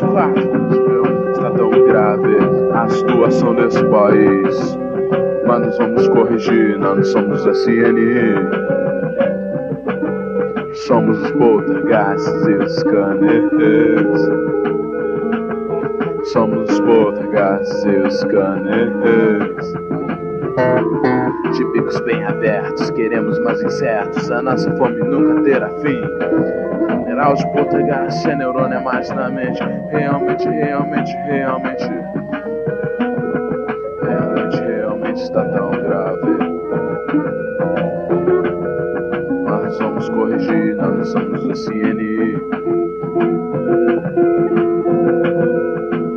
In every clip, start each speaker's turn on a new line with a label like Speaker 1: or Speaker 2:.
Speaker 1: quatro. Está tão grave a situação desse país. Mas nós vamos corrigir, não somos a CNI. Somos os poltergeists e os scanners. Somos os poltergeists e os scanners. De bicos bem abertos, queremos mais incertos. A nossa fome nunca terá fim. Mineral de poltergeist, é neurônio é mais na mente. Realmente, realmente, realmente. Realmente, realmente está tão grave. Nós vamos corrigir, nós somos o CNI.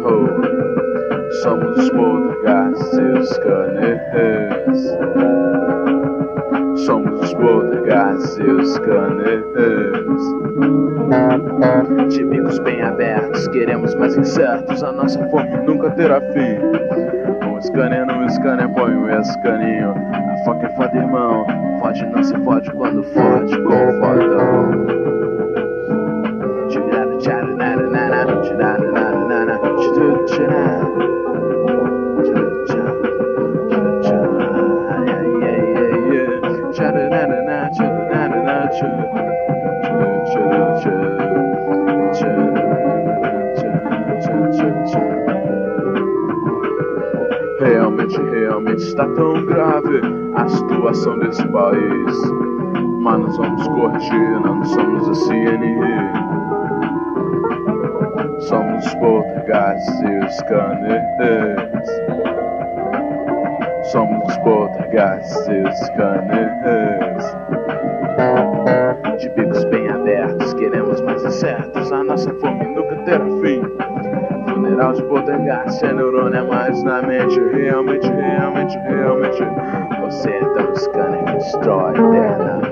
Speaker 1: Oh, somos os poltergeists e os scanners. E os scanners. De bicos bem abertos, queremos mais incertos. A nossa fome nunca terá fim. Um scanner no scanner, põe um escaninho. A foca é foda, irmão. Fode, não se fode quando fode com o fodão. Tirara, Realmente, realmente está tão grave a situação desse país. Mas nós vamos corrigir, não somos a CNI. Somos os poltergeists e os scanners. Somos os poltergeists e os scanners. A nossa fome nunca terá fim. Funeral de poder, a neurônio é mais na mente. Realmente, realmente, realmente. Você tá é tão scanner que destrói a.